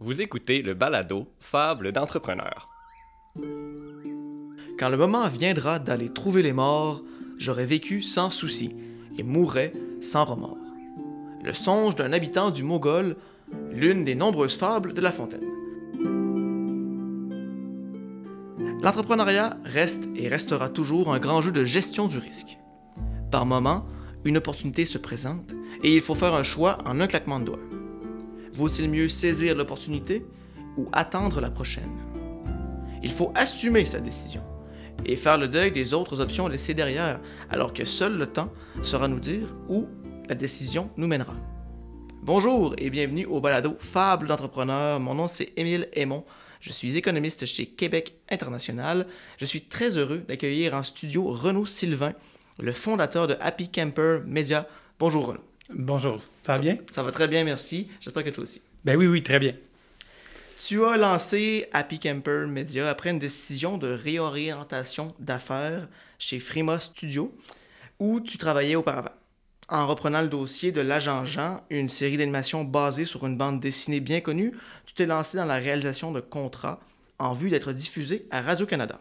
Vous écoutez le balado Fable d'entrepreneur. Quand le moment viendra d'aller trouver les morts, j'aurai vécu sans souci et mourrai sans remords. Le songe d'un habitant du Mogol, l'une des nombreuses fables de La Fontaine. L'entrepreneuriat reste et restera toujours un grand jeu de gestion du risque. Par moment, une opportunité se présente et il faut faire un choix en un claquement de doigts. Vaut-il mieux saisir l'opportunité ou attendre la prochaine? Il faut assumer sa décision et faire le deuil des autres options laissées derrière, alors que seul le temps saura nous dire où la décision nous mènera. Bonjour et bienvenue au balado Fable d'entrepreneur. Mon nom c'est Émile Aymon. Je suis économiste chez Québec International. Je suis très heureux d'accueillir en studio Renaud Sylvain, le fondateur de Happy Camper Media. Bonjour Renaud. Bonjour, ça va bien? Ça va très bien, merci. J'espère que toi aussi. Ben oui, oui, très bien. Tu as lancé Happy Camper Media après une décision de réorientation d'affaires chez Frima Studio, où tu travaillais auparavant. En reprenant le dossier de L'Agent Jean, une série d'animation basée sur une bande dessinée bien connue, tu t'es lancé dans la réalisation de contrats en vue d'être diffusé à Radio-Canada.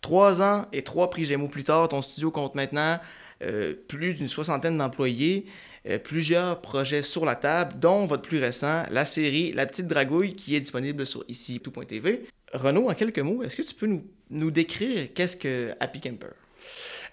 Trois ans et trois prix Gémeaux plus tard, ton studio compte maintenant plus d'une soixantaine d'employés, euh, plusieurs projets sur la table, dont votre plus récent, la série La Petite Dragouille, qui est disponible sur ici tout.tv. Renaud, en quelques mots, est-ce que tu peux nous, nous décrire qu'est-ce que Happy Camper?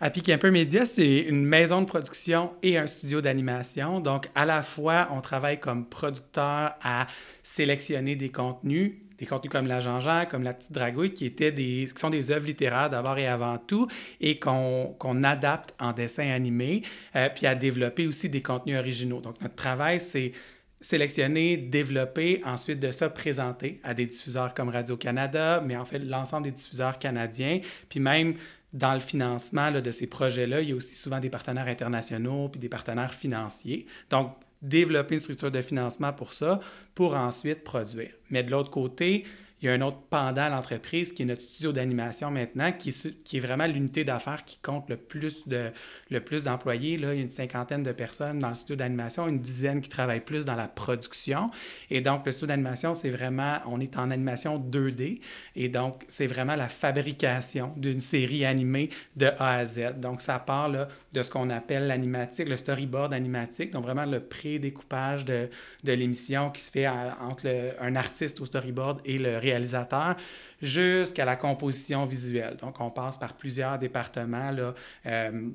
Happy Camper Media, c'est une maison de production et un studio d'animation. Donc, à la fois, on travaille comme producteur à sélectionner des contenus, des contenus comme La Jean-Jean, comme La Petite Dragouille, qui, étaient des, qui sont des œuvres littéraires d'abord et avant tout, et qu'on adapte en dessin animé, euh, puis à développer aussi des contenus originaux. Donc, notre travail, c'est sélectionner, développer, ensuite de ça présenter à des diffuseurs comme Radio-Canada, mais en fait l'ensemble des diffuseurs canadiens, puis même dans le financement là, de ces projets-là, il y a aussi souvent des partenaires internationaux puis des partenaires financiers. Donc, développer une structure de financement pour ça, pour ensuite produire. Mais de l'autre côté, il y a un autre pendant à l'entreprise qui est notre studio d'animation maintenant, qui est, vraiment l'unité d'affaires qui compte le plus, de, le plus d'employés. Là, il y a une cinquantaine de personnes dans le studio d'animation, une dizaine qui travaillent plus dans la production. Et donc, le studio d'animation, c'est vraiment, on est en animation 2D. Et donc, c'est vraiment la fabrication d'une série animée de A à Z. Donc, ça part là, de ce qu'on appelle l'animatique, le storyboard animatique, donc vraiment le pré-découpage de, de l'émission qui se fait entre un artiste au storyboard et le réalisateur réalisateur jusqu'à la composition visuelle. Donc, on passe par plusieurs départements euh,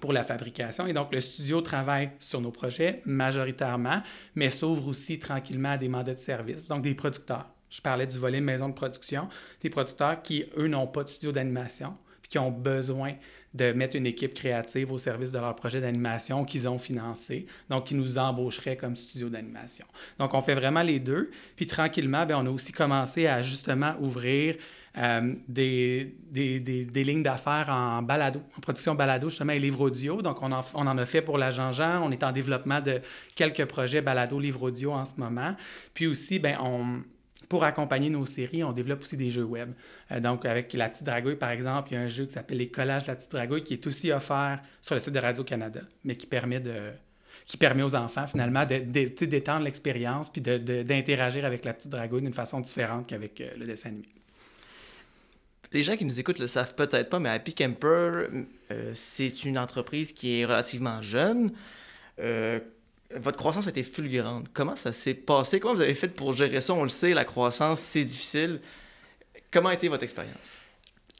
pour la fabrication. Et donc, le studio travaille sur nos projets majoritairement, mais s'ouvre aussi tranquillement à des mandats de service, donc des producteurs. Je parlais du volet maison de production, des producteurs qui, eux, n'ont pas de studio d'animation, puis qui ont besoin de mettre une équipe créative au service de leur projet d'animation qu'ils ont financé, donc qui nous embaucheraient comme studio d'animation. Donc, on fait vraiment les deux. Puis tranquillement, bien, on a aussi commencé à justement ouvrir euh, des, lignes d'affaires en balado, en production balado, justement, et livre audio. Donc, on en, a fait pour la Jean-Jean. On est en développement de quelques projets balado, livre audio en ce moment. Puis aussi, bien, on, pour accompagner nos séries, on développe aussi des jeux web. Euh, donc, avec La Petite Dragouille, par exemple, il y a un jeu qui s'appelle Les collages de la Petite Dragouille qui est aussi offert sur le site de Radio-Canada, mais qui permet de qui permet aux enfants, finalement, d'étendre l'expérience puis d'interagir avec la petite dragouille d'une façon différente qu'avec euh, le dessin animé. Les gens qui nous écoutent le savent peut-être pas, mais Happy Camper, euh, c'est une entreprise qui est relativement jeune votre croissance été fulgurante. Comment ça s'est passé? Comment vous avez fait pour gérer ça? On le sait, la croissance, c'est difficile. Comment a été votre expérience?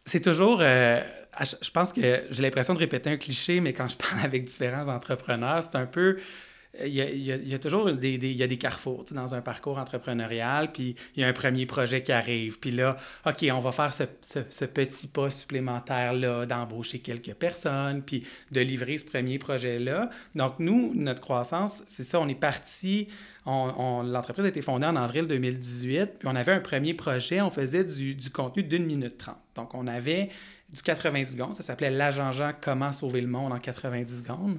C'est toujours... Euh, je pense que j'ai l'impression de répéter un cliché, mais quand je parle avec différents entrepreneurs, c'est un peu il y, a, toujours des, il y a des carrefours dans un parcours entrepreneurial, puis il y a un premier projet qui arrive. Puis là, OK, on va faire ce, ce, petit pas supplémentaire-là, d'embaucher quelques personnes, puis de livrer ce premier projet-là. Donc, nous, notre croissance, c'est ça, on est parti. On, L'entreprise a été fondée en avril 2018, puis on avait un premier projet, on faisait du, du contenu d'une minute trente. Donc, on avait du 90 secondes. Ça s'appelait L'agent Jean, comment sauver le monde en 90 secondes.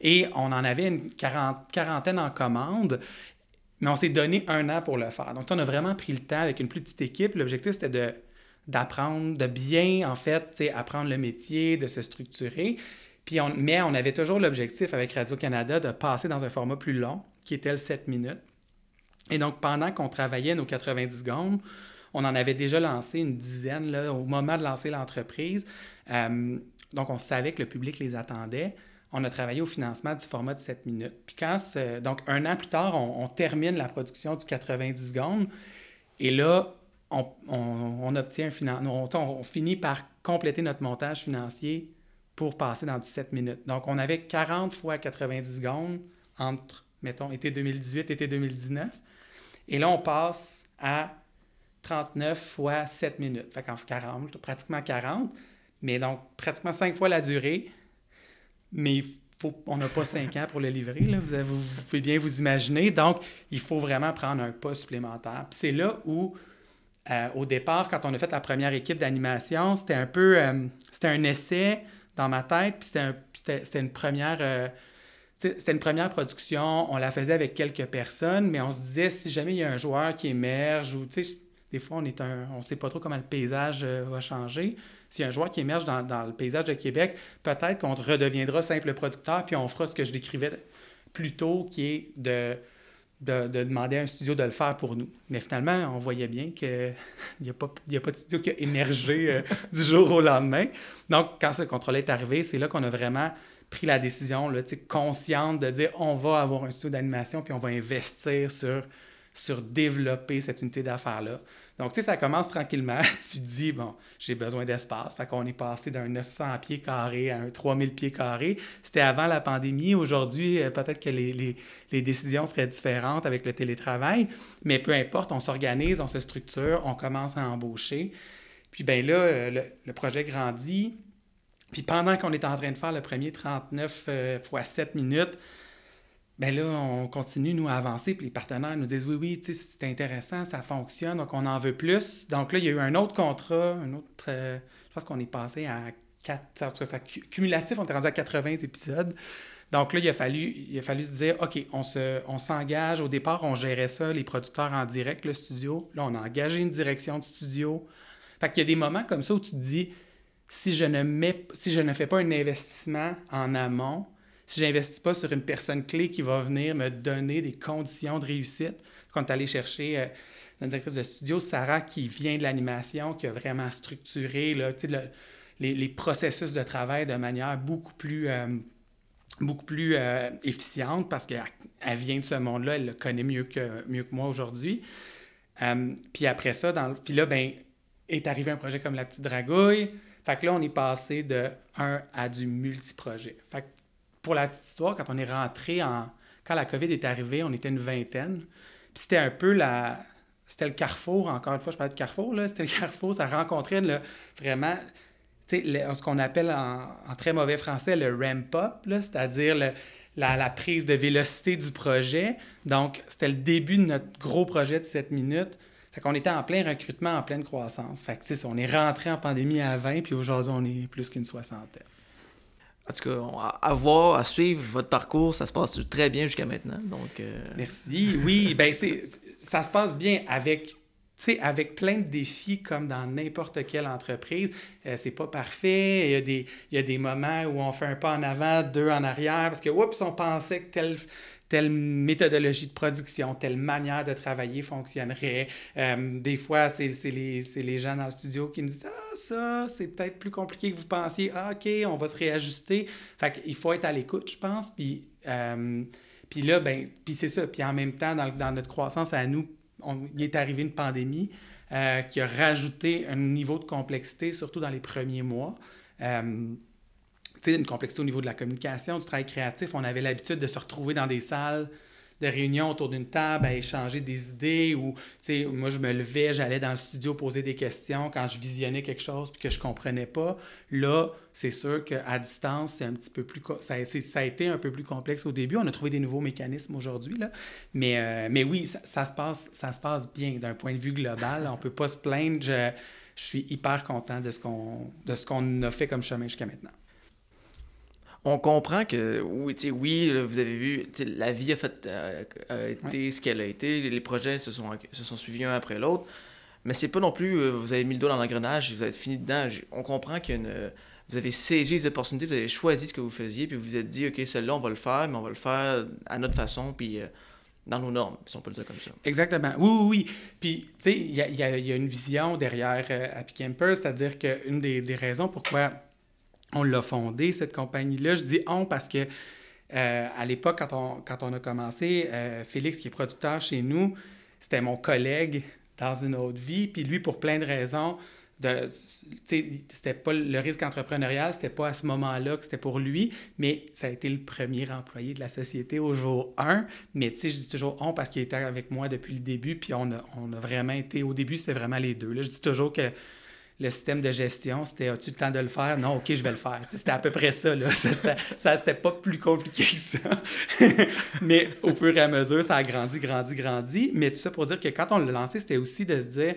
Et on en avait une quarantaine en commande. Mais on s'est donné un an pour le faire. Donc, on a vraiment pris le temps avec une plus petite équipe. L'objectif, c'était de, d'apprendre, de bien, en fait, apprendre le métier, de se structurer. Puis on, mais on avait toujours l'objectif avec Radio-Canada de passer dans un format plus long, qui était le 7 minutes. Et donc, pendant qu'on travaillait nos 90 secondes, on en avait déjà lancé une dizaine là, au moment de lancer l'entreprise. Euh, donc, on savait que le public les attendait. On a travaillé au financement du format de 7 minutes. Puis quand, donc, un an plus tard, on, termine la production du 90 secondes. Et là, on, on, obtient un financement. On, finit par compléter notre montage financier pour passer dans du 7 minutes. Donc, on avait 40 fois 90 secondes entre, mettons, été 2018 et été 2019. Et là, on passe à 39 fois 7 minutes. Fait qu'en 40, pratiquement 40. Mais donc, pratiquement 5 fois la durée. Mais on n'a pas 5 ans pour le livrer, là. Vous, pouvez bien vous imaginer. Donc, il faut vraiment prendre un pas supplémentaire. C'est là où, euh, au départ, quand on a fait la première équipe d'animation, c'était un peu... Euh, c'était un essai dans ma tête, puis c'était une première... Euh, c'était une première production, on la faisait avec quelques personnes, mais on se disait si jamais il y a un joueur qui émerge ou des fois on on sait pas trop comment le paysage euh, va changer. S'il y a un joueur qui émerge dans, dans le paysage de Québec, peut-être qu'on redeviendra simple producteur puis on fera ce que je décrivais plus tôt, qui est de, de, demander à un studio de le faire pour nous. Mais finalement, on voyait bien qu'il n'y a, pas, a pas de studio qui a émergé euh, du jour au lendemain. Donc, quand ce contrôle est arrivé, c'est là qu'on a vraiment pris la décision là, consciente de dire on va avoir un studio d'animation puis on va investir sur, sur développer cette unité d'affaires-là. Donc, tu sais, ça commence tranquillement. tu te dis, bon, j'ai besoin d'espace. Fait qu'on est passé d'un 900 pieds carrés à un 3000 pieds carrés. C'était avant la pandémie. Aujourd'hui, euh, peut-être que les, les, les, décisions seraient différentes avec le télétravail. Mais peu importe, on s'organise, on se structure, on commence à embaucher. Puis, ben là, euh, le, le projet grandit. Puis pendant qu'on est en train de faire le premier 39 euh, fois 7 minutes, ben là, on continue, nous, à avancer, puis les partenaires nous disent oui, oui, tu sais, c'est intéressant, ça fonctionne, donc on en veut plus. Donc là, il y a eu un autre contrat, un autre. Euh, je pense qu'on est passé à 4. Ça, cumulatif, on est rendu à 80 épisodes. Donc là, il a fallu, il a fallu se dire OK, on, se, on s'engage. Au départ, on gérait ça, les producteurs en direct, le studio. Là, on a engagé une direction de studio. Fait qu'il y a des moments comme ça où tu te dis si je ne, mets, si je ne fais pas un investissement en amont, si je n'investis pas sur une personne clé qui va venir me donner des conditions de réussite, quand tu allé chercher euh, directrice de studio, Sarah, qui vient de l'animation, qui a vraiment structuré là, les, les, processus de travail de manière beaucoup plus, euh, beaucoup plus euh, efficiente parce qu'elle vient de ce monde-là, elle le connaît mieux que, mieux que moi aujourd'hui. puis après ça, dans, puis là, ben, est arrivé un projet comme La Petite Dragouille. Fait que là, on est passé de un à du multiprojet. Fait que pour la petite histoire, quand on est rentré en. Quand la COVID est arrivée, on était une vingtaine. Puis c'était un peu la. C'était le carrefour, encore une fois, je parle de carrefour, là. C'était le carrefour, ça rencontrait vraiment. Ce qu'on appelle en, très mauvais français le ramp-up, c'est-à-dire la, la, prise de vélocité du projet. Donc, c'était le début de notre gros projet de 7 minutes. Fait qu'on était en plein recrutement, en pleine croissance. Fait que, on est rentré en pandémie à 20, puis aujourd'hui, on est plus qu'une soixantaine. En tout cas, à voir, à suivre votre parcours, ça se passe très bien jusqu'à maintenant. Donc, euh, Merci. Oui, ben c'est, ça se passe bien avec avec plein de défis comme dans n'importe quelle entreprise. Euh, c'est pas parfait. Il y, a des, il y a des moments où on fait un pas en avant, deux en arrière, parce que, oups, on pensait que tel telle méthodologie de production, telle manière de travailler fonctionnerait. Euh, des fois, c'est les, les, gens dans le studio qui nous disent Ah, ça, c'est peut-être plus compliqué que vous pensiez. Ah, OK, on va se réajuster. Fait qu'il faut être à l'écoute, je pense. Puis, euh, puis là, ben, puis c'est ça. Puis en même temps, dans, dans notre croissance à nous, il est arrivé une pandémie euh, qui a rajouté un niveau de complexité, surtout dans les premiers mois une complexité au niveau de la communication, du travail créatif. On avait l'habitude de se retrouver dans des salles de réunion autour d'une table à échanger des idées ou, moi, je me levais, j'allais dans le studio poser des questions quand je visionnais quelque chose puis que je comprenais pas. Là, c'est sûr qu'à distance, c'est un petit peu plus... Ça, a été un peu plus complexe au début. On a trouvé des nouveaux mécanismes aujourd'hui, là. Mais, euh, mais oui, ça, se passe, ça se passe bien d'un point de vue global. On peut pas se plaindre. Je, suis hyper content de ce qu'on qu'on a fait comme chemin jusqu'à maintenant on comprend que oui, oui vous avez vu, la vie a, fait, euh, été ce qu'elle a été, les projets se sont, se sont suivis un après l'autre, mais c'est pas non plus, euh, vous avez mis le doigt dans l'engrenage, vous êtes fini dedans. On comprend que vous avez saisi les opportunités, vous avez choisi ce que vous faisiez, puis vous vous êtes dit, OK, celle-là, on va le faire, mais on va le faire à notre façon, puis euh, dans nos normes, si on peut le dire comme ça. Exactement. Oui, oui, oui. Puis, tu sais, il y a, y, a, y a, une vision derrière euh, Happy Camper, c'est-à-dire qu'une des, des, raisons pourquoi on l'a fondée, cette compagnie-là, je dis on parce que euh, à l'époque, quand on, a commencé, euh, Félix, qui est producteur chez nous, c'était mon collègue dans une autre vie. Puis lui, pour plein de raisons, c'était pas le risque entrepreneurial, c'était pas à ce moment-là que c'était pour lui, mais ça a été le premier employé de la société au jour 1. Mais tu sais, je dis toujours on parce qu'il était avec moi depuis le début, puis on a, on a vraiment été, au début, c'était vraiment les deux. Je dis toujours que le système de gestion, c'était as-tu le temps de le faire? Non, OK, je vais le faire. C'était à peu près ça. Là. Ça, ça, c'était pas plus compliqué que ça. Mais au fur et à mesure, ça a grandi, grandi, grandi. Mais tout ça pour dire que quand on l'a lancé, c'était aussi de se dire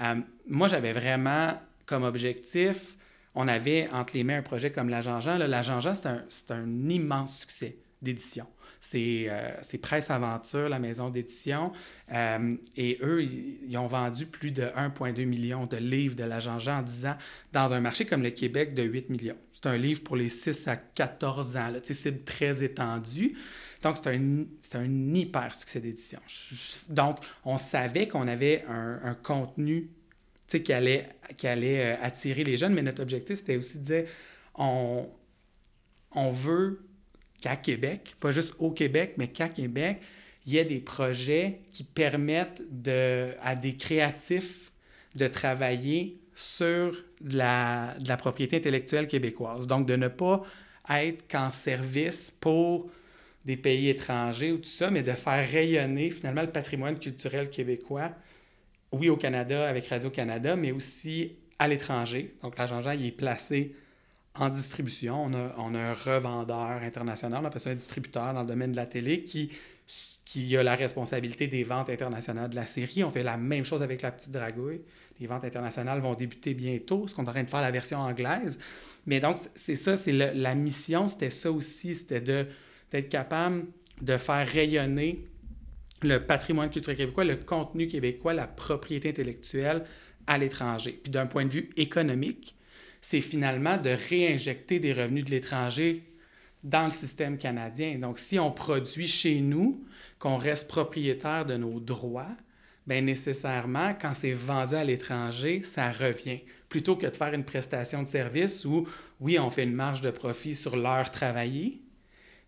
euh, moi, j'avais vraiment comme objectif, on avait entre les mains un projet comme l'Agent Jean. L'Agent Jean, c'est un, un, immense succès d'édition. C'est euh, Presse Aventure, la maison d'édition. Euh, et eux, ils, ont vendu plus de 1,2 million de livres de l'Agent Jean en 10 ans dans un marché comme le Québec de 8 millions. C'est un livre pour les 6 à 14 ans. C'est très étendu. Donc, c'est un, un, hyper succès d'édition. Donc, on savait qu'on avait un, un contenu qui allait, qui allait euh, attirer les jeunes, mais notre objectif, c'était aussi de dire on, on veut qu'à Québec, pas juste au Québec, mais qu'à Québec, il y ait des projets qui permettent de, à des créatifs de travailler sur de la, la propriété intellectuelle québécoise. Donc, de ne pas être qu'en service pour des pays étrangers ou tout ça, mais de faire rayonner finalement le patrimoine culturel québécois, oui au Canada avec Radio-Canada, mais aussi à l'étranger. Donc l'agent Jean, il est placé en distribution. On a, on a, un revendeur international, on appelle ça un distributeur dans le domaine de la télé qui, qui a la responsabilité des ventes internationales de la série. On fait la même chose avec La Petite Dragouille. Les ventes internationales vont débuter bientôt, parce qu'on est en train de faire la version anglaise. Mais donc, c'est ça, c'est la mission, c'était ça aussi, c'était d'être capable de faire rayonner le patrimoine culturel québécois, le contenu québécois, la propriété intellectuelle à l'étranger. Puis d'un point de vue économique, c'est finalement de réinjecter des revenus de l'étranger dans le système canadien. Donc, si on produit chez nous, qu'on reste propriétaire de nos droits, bien nécessairement, quand c'est vendu à l'étranger, ça revient. Plutôt que de faire une prestation de service où, oui, on fait une marge de profit sur l'heure travaillée,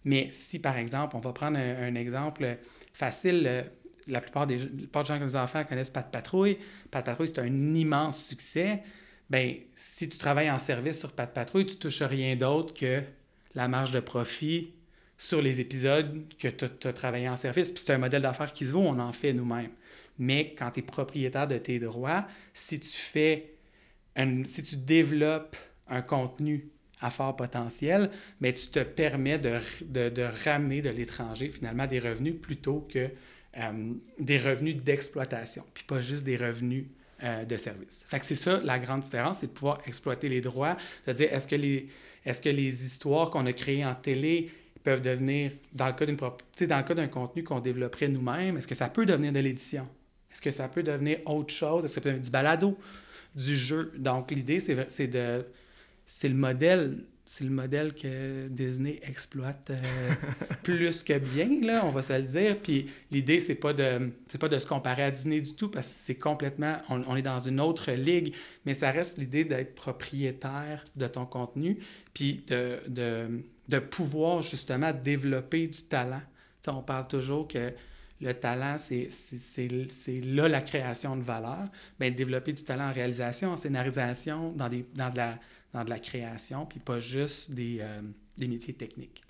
mais si, par exemple, on va prendre un, exemple facile, la plupart des, la gens que nos enfants connaissent Pat Patrouille. Pat Patrouille, c'est un immense succès. Bien, si tu travailles en service sur Pat Patrouille, tu touches rien d'autre que la marge de profit sur les épisodes que tu as, travaillé en service. Puis c'est un modèle d'affaires qui se vaut, on en fait nous-mêmes. Mais quand tu es propriétaire de tes droits, si tu fais si tu développes un contenu à fort potentiel, mais tu te permets de, de, de ramener de l'étranger finalement des revenus plutôt que euh, des revenus d'exploitation, puis pas juste des revenus euh, de service. Fait c'est ça la grande différence, c'est de pouvoir exploiter les droits, c'est-à-dire est-ce que les, est-ce que les histoires qu'on a créées en télé peuvent devenir, dans le cas d'une dans le cas d'un contenu qu'on développerait nous-mêmes, est-ce que ça peut devenir de l'édition? Est-ce que ça peut devenir autre chose? Est-ce que ça peut devenir du balado, du jeu? Donc l'idée, c'est de c'est le modèle c'est le modèle que Disney exploite euh, plus que bien, là, on va se le dire. Puis l'idée, c'est pas pas de se comparer à Disney du tout, parce que c'est complètement... On, est dans une autre ligue, mais ça reste l'idée d'être propriétaire de ton contenu, puis de, de, de pouvoir justement développer du talent. on parle toujours que le talent, c'est là la création de valeur. Bien, développer du talent en réalisation, en scénarisation, dans, des, dans de la dans de la création, puis pas juste des, euh, des métiers techniques.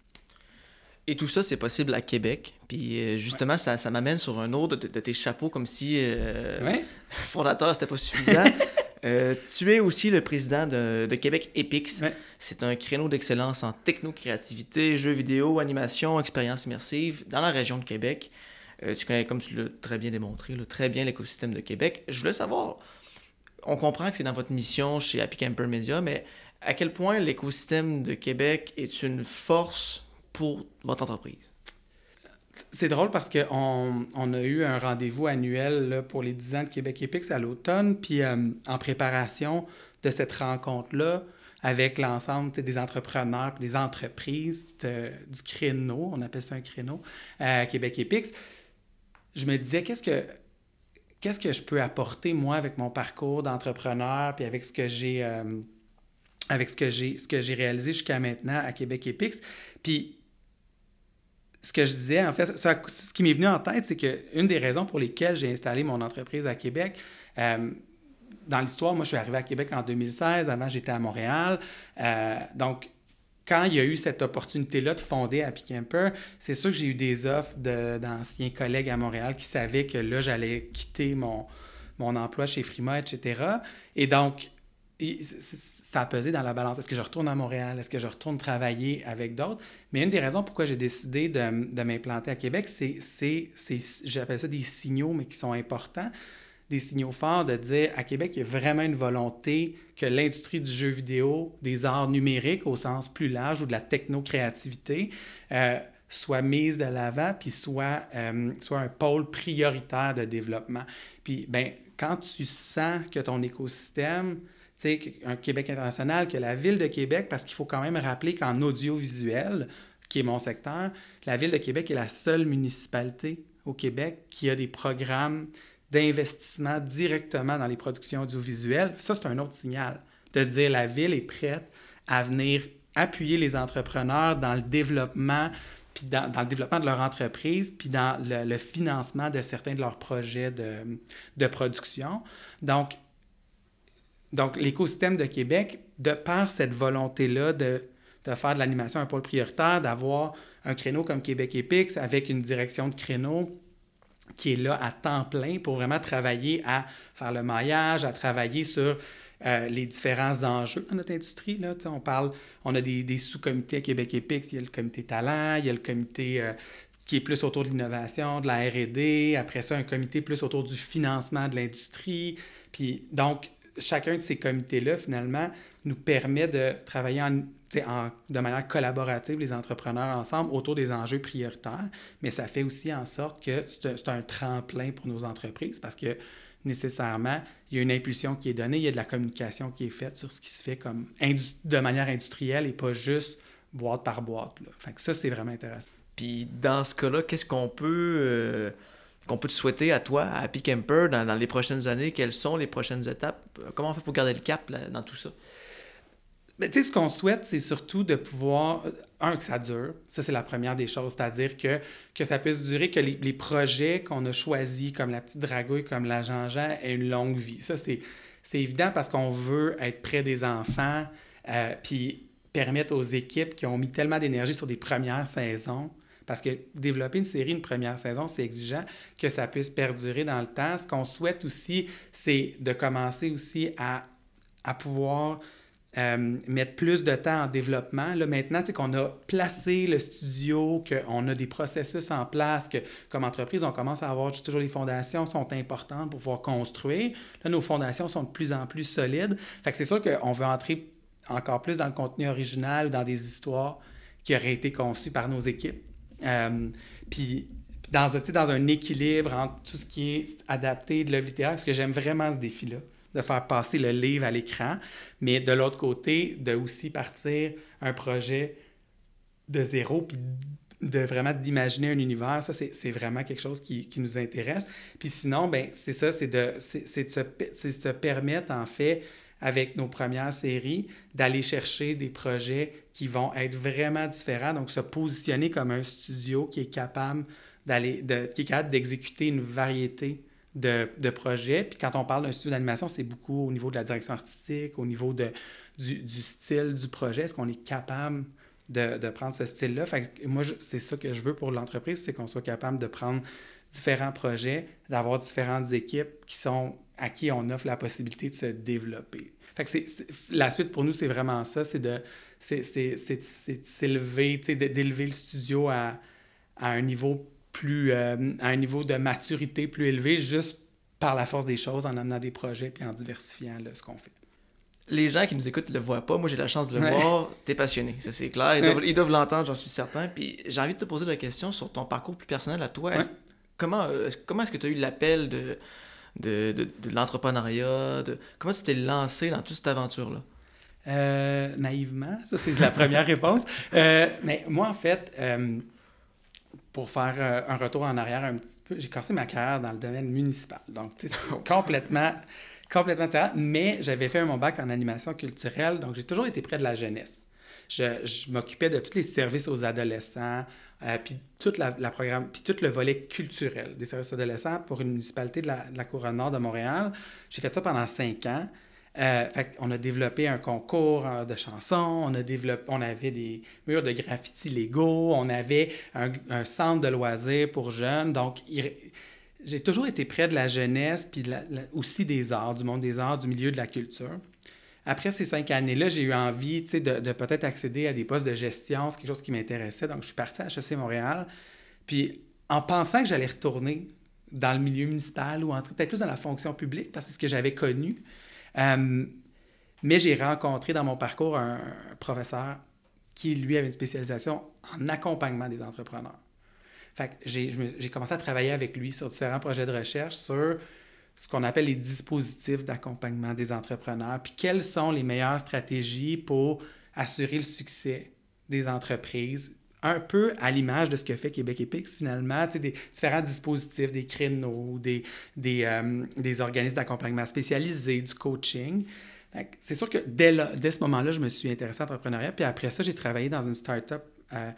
Et tout ça, c'est possible à Québec. Puis euh, justement, ça, ça m'amène sur un autre de, tes chapeaux, comme si euh, ouais. fondateur, c'était pas suffisant. tu es aussi le président de, de Québec Epix. C'est un créneau d'excellence en techno-créativité, jeux vidéo, animation, expérience immersive dans la région de Québec. tu connais, comme tu l'as très bien démontré, très bien l'écosystème de Québec. Je voulais savoir, on comprend que c'est dans votre mission chez Happy Camper Media, mais à quel point l'écosystème de Québec est une force pour votre entreprise? C'est drôle parce qu'on on a eu un rendez-vous annuel pour les 10 ans de Québec Epix à l'automne, puis euh, en préparation de cette rencontre-là, avec l'ensemble des entrepreneurs des entreprises du créneau, on appelle ça un créneau, à Québec Epix, je me disais, qu'est-ce que, qu'est-ce que je peux apporter, moi, avec mon parcours d'entrepreneur, puis avec ce que j'ai... Euh, avec ce que j'ai ce que j'ai réalisé jusqu'à maintenant à Québec Epix. Puis ce que je disais, en fait, ce qui m'est venu en tête, c'est qu'une des raisons pour lesquelles j'ai installé mon entreprise à Québec, euh, dans l'histoire, moi, je suis arrivé à Québec en 2016. Avant, j'étais à Montréal. Euh, donc, quand il y a eu cette opportunité-là de fonder Happy Camper, c'est sûr que j'ai eu des offres d'anciens collègues à Montréal qui savaient que là, j'allais quitter mon, mon emploi chez Frima, etc. Et donc, ça a pesé dans la balance. Est-ce que je retourne à Montréal? Est-ce que je retourne travailler avec d'autres? Mais une des raisons pourquoi j'ai décidé de, de m'implanter à Québec, c'est, j'appelle ça des signaux, mais qui sont importants des signaux forts de dire à Québec, il y a vraiment une volonté que l'industrie du jeu vidéo, des arts numériques au sens plus large ou de la techno-créativité euh, soit mise de l'avant puis soit, euh, soit un pôle prioritaire de développement. Puis, ben, quand tu sens que ton écosystème, tu sais, un Québec international, que la ville de Québec, parce qu'il faut quand même rappeler qu'en audiovisuel, qui est mon secteur, la ville de Québec est la seule municipalité au Québec qui a des programmes d'investissement directement dans les productions audiovisuelles, ça, c'est un autre signal de dire la ville est prête à venir appuyer les entrepreneurs dans le développement, puis dans, le développement de leur entreprise, puis dans le, financement de certains de leurs projets de, de production. Donc, donc l'écosystème de Québec, de par cette volonté-là de, de faire de l'animation un pôle prioritaire, d'avoir un créneau comme Québec Epix avec une direction de créneau qui est là à temps plein pour vraiment travailler à faire le maillage, à travailler sur euh, les différents enjeux dans notre industrie. Là. On parle, on a des, sous-comités à Québec Epix, il y a le comité talent, il y a le comité euh, qui est plus autour de l'innovation, de la R&D, après ça, un comité plus autour du financement de l'industrie. Puis donc, chacun de ces comités-là, finalement, nous permet de travailler en, de manière collaborative, les entrepreneurs ensemble, autour des enjeux prioritaires, mais ça fait aussi en sorte que c'est un tremplin pour nos entreprises parce que nécessairement, il y a une impulsion qui est donnée, il y a de la communication qui est faite sur ce qui se fait comme de manière industrielle et pas juste boîte par boîte. Là. Fait que ça, c'est vraiment intéressant. Puis dans ce cas-là, qu'est-ce qu'on peut, euh, peut te souhaiter à toi, à Happy Camper, dans, dans, les prochaines années? Quelles sont les prochaines étapes? Comment on fait pour garder le cap dans tout ça? Mais tu sais, ce qu'on souhaite, c'est surtout de pouvoir, un, que ça dure. Ça, c'est la première des choses. C'est-à-dire que, que ça puisse durer, que les, les projets qu'on a choisis, comme la petite dragouille, comme la Jean-Jean, aient une longue vie. Ça, c'est, c'est évident parce qu'on veut être près des enfants, euh, puis permettre aux équipes qui ont mis tellement d'énergie sur des premières saisons, parce que développer une série, une première saison, c'est exigeant, que ça puisse perdurer dans le temps. Ce qu'on souhaite aussi, c'est de commencer aussi à, à pouvoir euh, mettre plus de temps en développement. Là, maintenant, tu qu'on a placé le studio, qu'on a des processus en place, que comme entreprise, on commence à avoir toujours les fondations sont importantes pour pouvoir construire. Là, nos fondations sont de plus en plus solides. Fait que c'est sûr qu'on veut entrer encore plus dans le contenu original, dans des histoires qui auraient été conçues par nos équipes. Euh, puis dans, dans un équilibre entre tout ce qui est adapté de l'œuvre littéraire, parce que j'aime vraiment ce défi-là de faire passer le livre à l'écran, mais de l'autre côté, de aussi partir un projet de zéro, puis de vraiment d'imaginer un univers, ça, c'est vraiment quelque chose qui, qui, nous intéresse. Puis sinon, ben c'est ça, c'est de, de, se, de se permettre, en fait, avec nos premières séries, d'aller chercher des projets qui vont être vraiment différents, donc se positionner comme un studio qui est capable d'aller, qui est capable d'exécuter une variété de, de projets. Puis quand on parle d'un studio d'animation, c'est beaucoup au niveau de la direction artistique, au niveau de, du, du style du projet. Est-ce qu'on est capable de, de prendre ce style-là? Fait moi, c'est ça que je veux pour l'entreprise, c'est qu'on soit capable de prendre différents projets, d'avoir différentes équipes qui sont à qui on offre la possibilité de se développer. Fait que c'est, la suite pour nous, c'est vraiment ça, c'est de s'élever, d'élever le studio à, à un niveau plus, euh, à un niveau de maturité plus élevé, juste par la force des choses, en amenant des projets puis en diversifiant ce qu'on fait. Les gens qui nous écoutent ne le voient pas. Moi, j'ai la chance de le voir. Tu es passionné, ça c'est clair. Ils doivent, l'entendre, j'en suis certain. Puis j'ai envie de te poser la question sur ton parcours plus personnel à toi. comment, euh, comment est-ce que tu as eu l'appel de, de, de, l'entrepreneuriat? De... Comment tu t'es lancé dans toute cette aventure-là? Euh, naïvement, ça c'est la première réponse. mais moi, en fait, pour faire euh, un retour en arrière un petit peu, j'ai commencé ma carrière dans le domaine municipal. Donc, tu sais, c'est complètement, complètement différent. Mais j'avais fait mon bac en animation culturelle, donc j'ai toujours été près de la jeunesse. Je, je m'occupais de tous les services aux adolescents, euh, puis toute la, la programme, puis tout le volet culturel des services adolescents pour une municipalité de la, de la Couronne Nord de Montréal. J'ai fait ça pendant cinq ans. Euh, on a développé un concours euh, de chansons, on, a développé, on avait des murs de graffiti légaux, on avait un, un centre de loisirs pour jeunes. Donc, j'ai toujours été près de la jeunesse, puis aussi des arts, du monde des arts, du milieu de la culture. Après ces cinq années-là, j'ai eu envie de, de peut-être accéder à des postes de gestion, c'est quelque chose qui m'intéressait. Donc, je suis parti à HEC Montréal. Puis, en pensant que j'allais retourner dans le milieu municipal ou entrer peut-être plus dans la fonction publique, parce que c'est ce que j'avais connu. Euh, mais j'ai rencontré dans mon parcours un professeur qui, lui, avait une spécialisation en accompagnement des entrepreneurs. Fait j'ai commencé à travailler avec lui sur différents projets de recherche sur ce qu'on appelle les dispositifs d'accompagnement des entrepreneurs, puis quelles sont les meilleures stratégies pour assurer le succès des entreprises, un peu à l'image de ce que fait Québec Epix finalement, des différents dispositifs, des créneaux, des, des, euh, des organismes d'accompagnement spécialisés, du coaching. C'est sûr que dès, dès ce moment-là, je me suis intéressé à l'entrepreneuriat. Puis après ça, j'ai travaillé dans une start-up euh,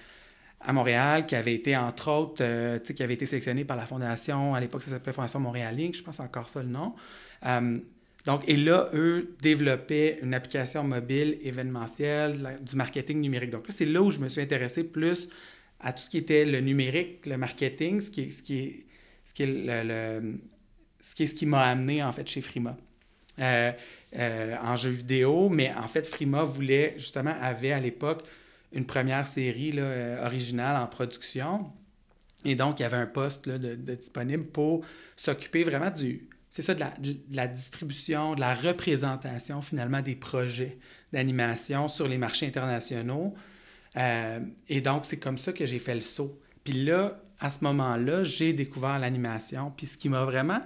à Montréal qui avait été, entre autres, euh, qui avait été sélectionnée par la Fondation. À l'époque, ça s'appelait Fondation Montréal Link, je pense encore ça le nom. Donc, et là, eux développaient une application mobile événementielle, du marketing numérique. Donc là, c'est là où je me suis intéressé plus à tout ce qui était le numérique, le marketing, ce qui est ce qui ce qui est le, ce qui ce qui m'a amené en fait chez Frima. Euh, euh, en jeu vidéo, mais en fait, Frima voulait, justement, avait à l'époque une première série là, euh, originale en production. Et donc, il y avait un poste là, de, disponible pour s'occuper vraiment du, c'est ça, de la, de la, distribution, de la représentation finalement des projets d'animation sur les marchés internationaux. et donc, c'est comme ça que j'ai fait le saut. Puis là, à ce moment-là, j'ai découvert l'animation. Puis ce qui m'a vraiment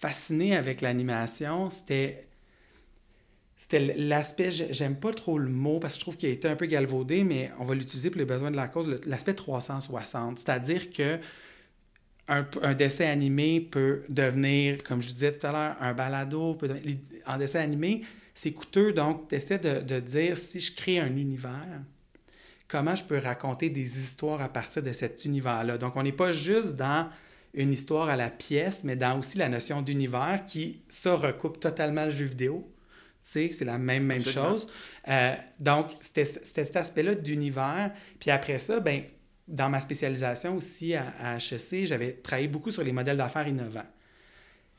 fasciné avec l'animation, c'était c'était l'aspect, j'aime pas trop le mot parce que je trouve qu'il a été un peu galvaudé, mais on va l'utiliser pour les besoins de la cause, l'aspect 360. C'est-à-dire que un, un, dessin animé peut devenir, comme je disais tout à l'heure, un balado. Peut en dessin animé, c'est coûteux, donc tu essaies de, de, dire si je crée un univers, comment je peux raconter des histoires à partir de cet univers-là? Donc on n'est pas juste dans une histoire à la pièce, mais dans aussi la notion d'univers qui, ça, recoupe totalement le jeu vidéo. C'est la même, même chose. Euh, donc, c'était cet aspect-là d'univers. Puis après ça, ben, dans ma spécialisation aussi à, à HEC, j'avais travaillé beaucoup sur les modèles d'affaires innovants.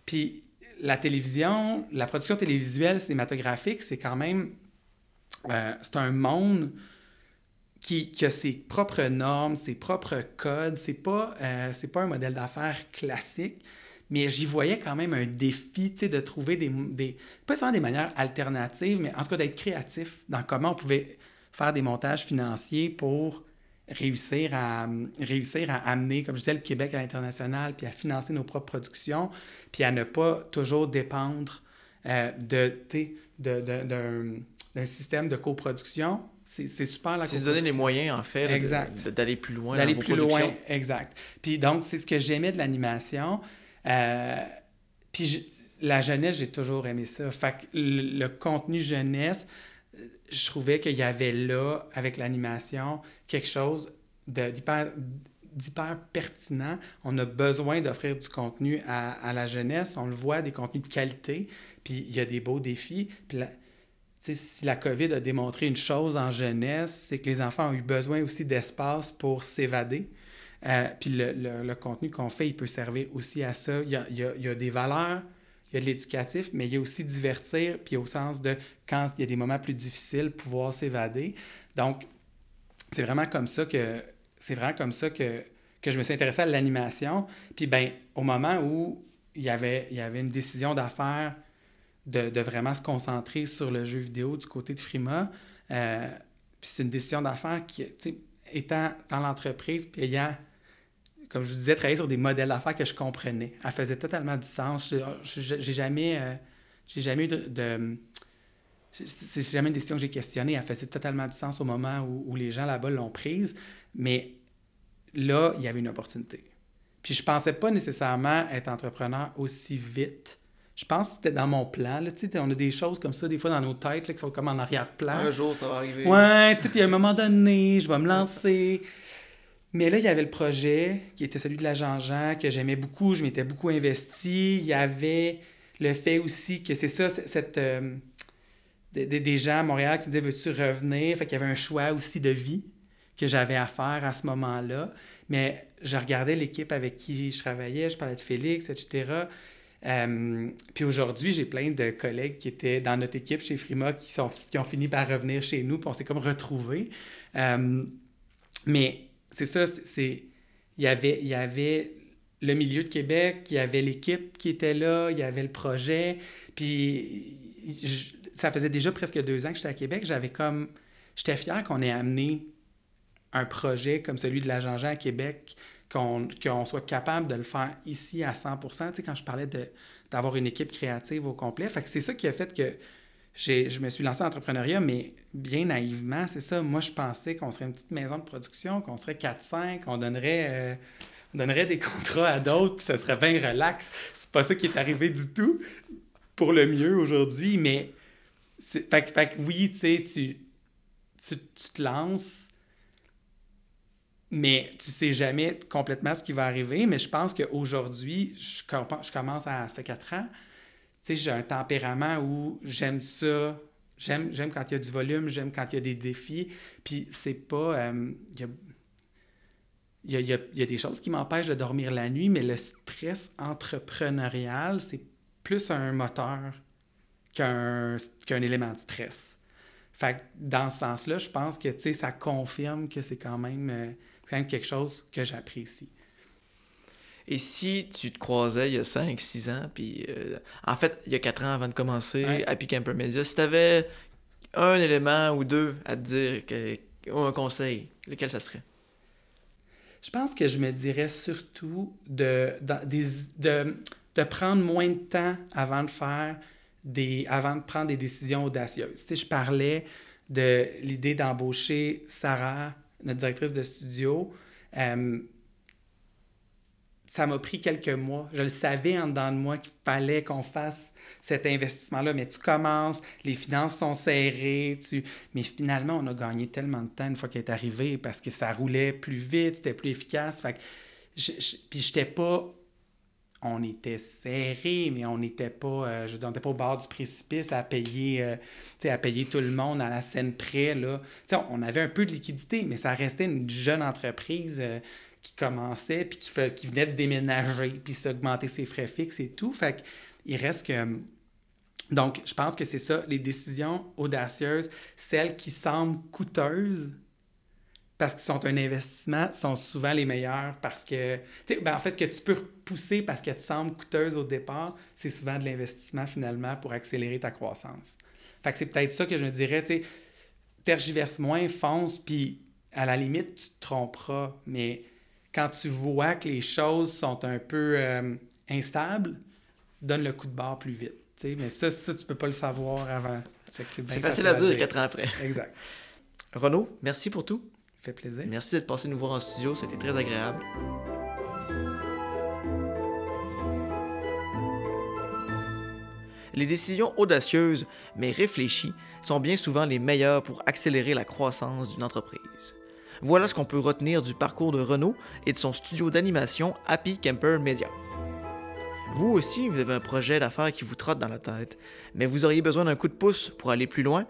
Puis la télévision, la production télévisuelle cinématographique, c'est quand même... Euh, c'est un monde qui, a ses propres normes, ses propres codes. C'est pas, euh, c'est pas un modèle d'affaires classique, mais j'y voyais quand même un défi, de trouver des, des, pas seulement des manières alternatives, mais en tout cas d'être créatif dans comment on pouvait faire des montages financiers pour réussir à, réussir à amener, comme je disais, le Québec à l'international, puis à financer nos propres productions, puis à ne pas toujours dépendre euh, de, d'un système de coproduction c'est super la C'est se donner les moyens, en fait, d'aller plus loin. D'aller plus loin, exact. Puis donc, c'est ce que j'aimais de l'animation. Euh, puis la jeunesse, j'ai toujours aimé ça. Fait que le, contenu jeunesse, je trouvais qu'il y avait là, avec l'animation, quelque chose d'hyper pertinent. On a besoin d'offrir du contenu à, à, la jeunesse. On le voit, des contenus de qualité. Puis il y a des beaux défis. Puis si la COVID a démontré une chose en jeunesse, c'est que les enfants ont eu besoin aussi d'espace pour s'évader. Euh, puis le, le, contenu qu'on fait, il peut servir aussi à ça. Il y a, il y a, des valeurs, il y a de l'éducatif, mais il y a aussi divertir, puis au sens de quand il y a des moments plus difficiles, pouvoir s'évader. Donc, c'est vraiment comme ça que c'est vraiment comme ça que, que je me suis intéressé à l'animation. Puis ben, au moment où il y avait, il y avait une décision d'affaires de, vraiment se concentrer sur le jeu vidéo du côté de Frima. Euh, puis c'est une décision d'affaires qui, étant dans l'entreprise, puis ayant, comme je vous disais, travaillé sur des modèles d'affaires que je comprenais. Elle faisait totalement du sens. J'ai jamais, euh, jamais eu de. C'est jamais une décision que j'ai questionnée. Elle faisait totalement du sens au moment où, où les gens là-bas l'ont prise. Mais là, il y avait une opportunité. Puis je pensais pas nécessairement être entrepreneur aussi vite. Je pense que c'était dans mon plan. Là, on a des choses comme ça, des fois, dans nos têtes, là, qui sont comme en arrière-plan. Un jour, ça va arriver. Ouais, tu sais, puis à un moment donné, je vais me lancer. Mais là, il y avait le projet qui était celui de la Jean-Jean, que j'aimais beaucoup, je m'étais beaucoup investi. Il y avait le fait aussi que c'est ça, cette, euh, des- des, gens à Montréal qui disaient Veux-tu revenir? Fait y avait un choix aussi de vie que j'avais à faire à ce moment-là. Mais je regardais l'équipe avec qui je travaillais, je parlais de Félix, etc. Euh, puis aujourd'hui, j'ai plein de collègues qui étaient dans notre équipe chez Frima qui, sont, qui ont fini par revenir chez nous, puis on s'est comme retrouvés. Euh, mais c'est ça, c'est-. Il y avait, il y avait le milieu de Québec, il y avait l'équipe qui était là, il y avait le projet. Puis ça faisait déjà presque deux ans que j'étais à Québec. J'avais comme. J'étais fier qu'on ait amené un projet comme celui de la Jean-Jean à Québec, qu'on qu'on soit capable de le faire ici à 100% Tu sais, quand je parlais d'avoir une équipe créative au complet. Fait que c'est ça qui a fait que je me suis lancé en entrepreneuriat, mais bien naïvement, c'est ça. Moi, je pensais qu'on serait une petite maison de production, qu'on serait 4-5, on donnerait, euh, on donnerait des contrats à d'autres, puis ça serait bien relax. C'est pas ça qui est arrivé du tout, pour le mieux aujourd'hui, mais... Fait, fait que oui, tu sais, tu, tu, tu te lances, mais tu sais jamais complètement ce qui va arriver. Mais je pense qu'aujourd'hui, je, je commence à... Ça fait quatre ans, tu sais, j'ai un tempérament où j'aime ça. J'aime, j'aime quand il y a du volume, j'aime quand il y a des défis. Puis c'est pas... euh, y a- y a- il y a des choses qui m'empêchent de dormir la nuit, mais le stress entrepreneurial, c'est plus un moteur qu'un, qu'un élément de stress. Fait que dans ce sens-là, je pense que ça confirme que c'est quand même, euh, quand même quelque chose que j'apprécie. Et si tu te croisais il y a 5-6 ans, puis euh, en fait, il y a 4 ans avant de commencer Ouais. Happy Camper Media, si tu avais un élément ou deux à te dire, que, ou un conseil, lequel ça serait? Je pense que je me dirais surtout de, des- de, de prendre moins de temps avant de faire des, avant de prendre des décisions audacieuses. Tu sais, je parlais de l'idée d'embaucher Sarah, notre directrice de studio. Euh, ça m'a pris quelques mois. Je le savais en dedans de moi qu'il fallait qu'on fasse cet investissement-là, mais tu commences, les finances sont serrées, tu... mais finalement, on a gagné tellement de temps une fois qu'elle est arrivée parce que ça roulait plus vite, c'était plus efficace. Fait je, je- puis pas... On était serré, mais on n'était pas, euh, je veux dire, on n'était pas au bord du précipice à payer, euh, à payer tout le monde à la scène près, là. On avait un peu de liquidité, mais ça restait une jeune entreprise euh, qui commençait, puis qui, fait, qui venait de déménager, puis s'augmenter ses frais fixes et tout. Fait il reste que... Donc, je pense que c'est ça, les décisions audacieuses, celles qui semblent coûteuses, parce qu'ils sont un investissement, sont souvent les meilleures parce que, tu sais, ben en fait, que tu peux repousser parce qu'elles te semblent coûteuses au départ, c'est souvent de l'investissement finalement pour accélérer ta croissance. Fait que c'est peut-être ça que je me dirais, tu sais, tergiverse moins, fonce, puis à la limite, tu te tromperas, mais quand tu vois que les choses sont un peu euh, instables, donne le coup de barre plus vite. tu sais. Mais ça, ça, tu peux pas le savoir avant. C'est facile à dire 4 ans après. Exact. Renaud, merci pour tout. Merci d'être passé nous voir en studio, c'était très agréable. Les décisions audacieuses, mais réfléchies, sont bien souvent les meilleures pour accélérer la croissance d'une entreprise. Voilà ce qu'on peut retenir du parcours de Renaud et de son studio d'animation Happy Camper Media. Vous aussi, vous avez un projet d'affaires qui vous trotte dans la tête, mais vous auriez besoin d'un coup de pouce pour aller plus loin,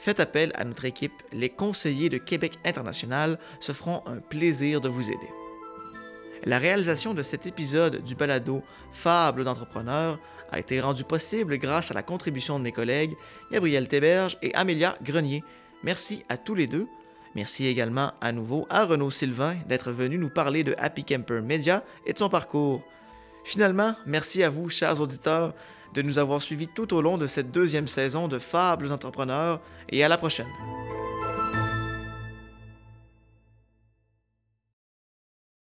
faites appel à notre équipe. Les conseillers de Québec International se feront un plaisir de vous aider. La réalisation de cet épisode du balado Fable d'entrepreneurs a été rendue possible grâce à la contribution de mes collègues Gabriel Théberge et Amélia Grenier. Merci à tous les deux. Merci également à nouveau à Renaud Sylvain d'être venu nous parler de Happy Camper Media et de son parcours. Finalement, merci à vous, chers auditeurs, de nous avoir suivis tout au long de cette deuxième saison de Fables d'entrepreneurs et à la prochaine.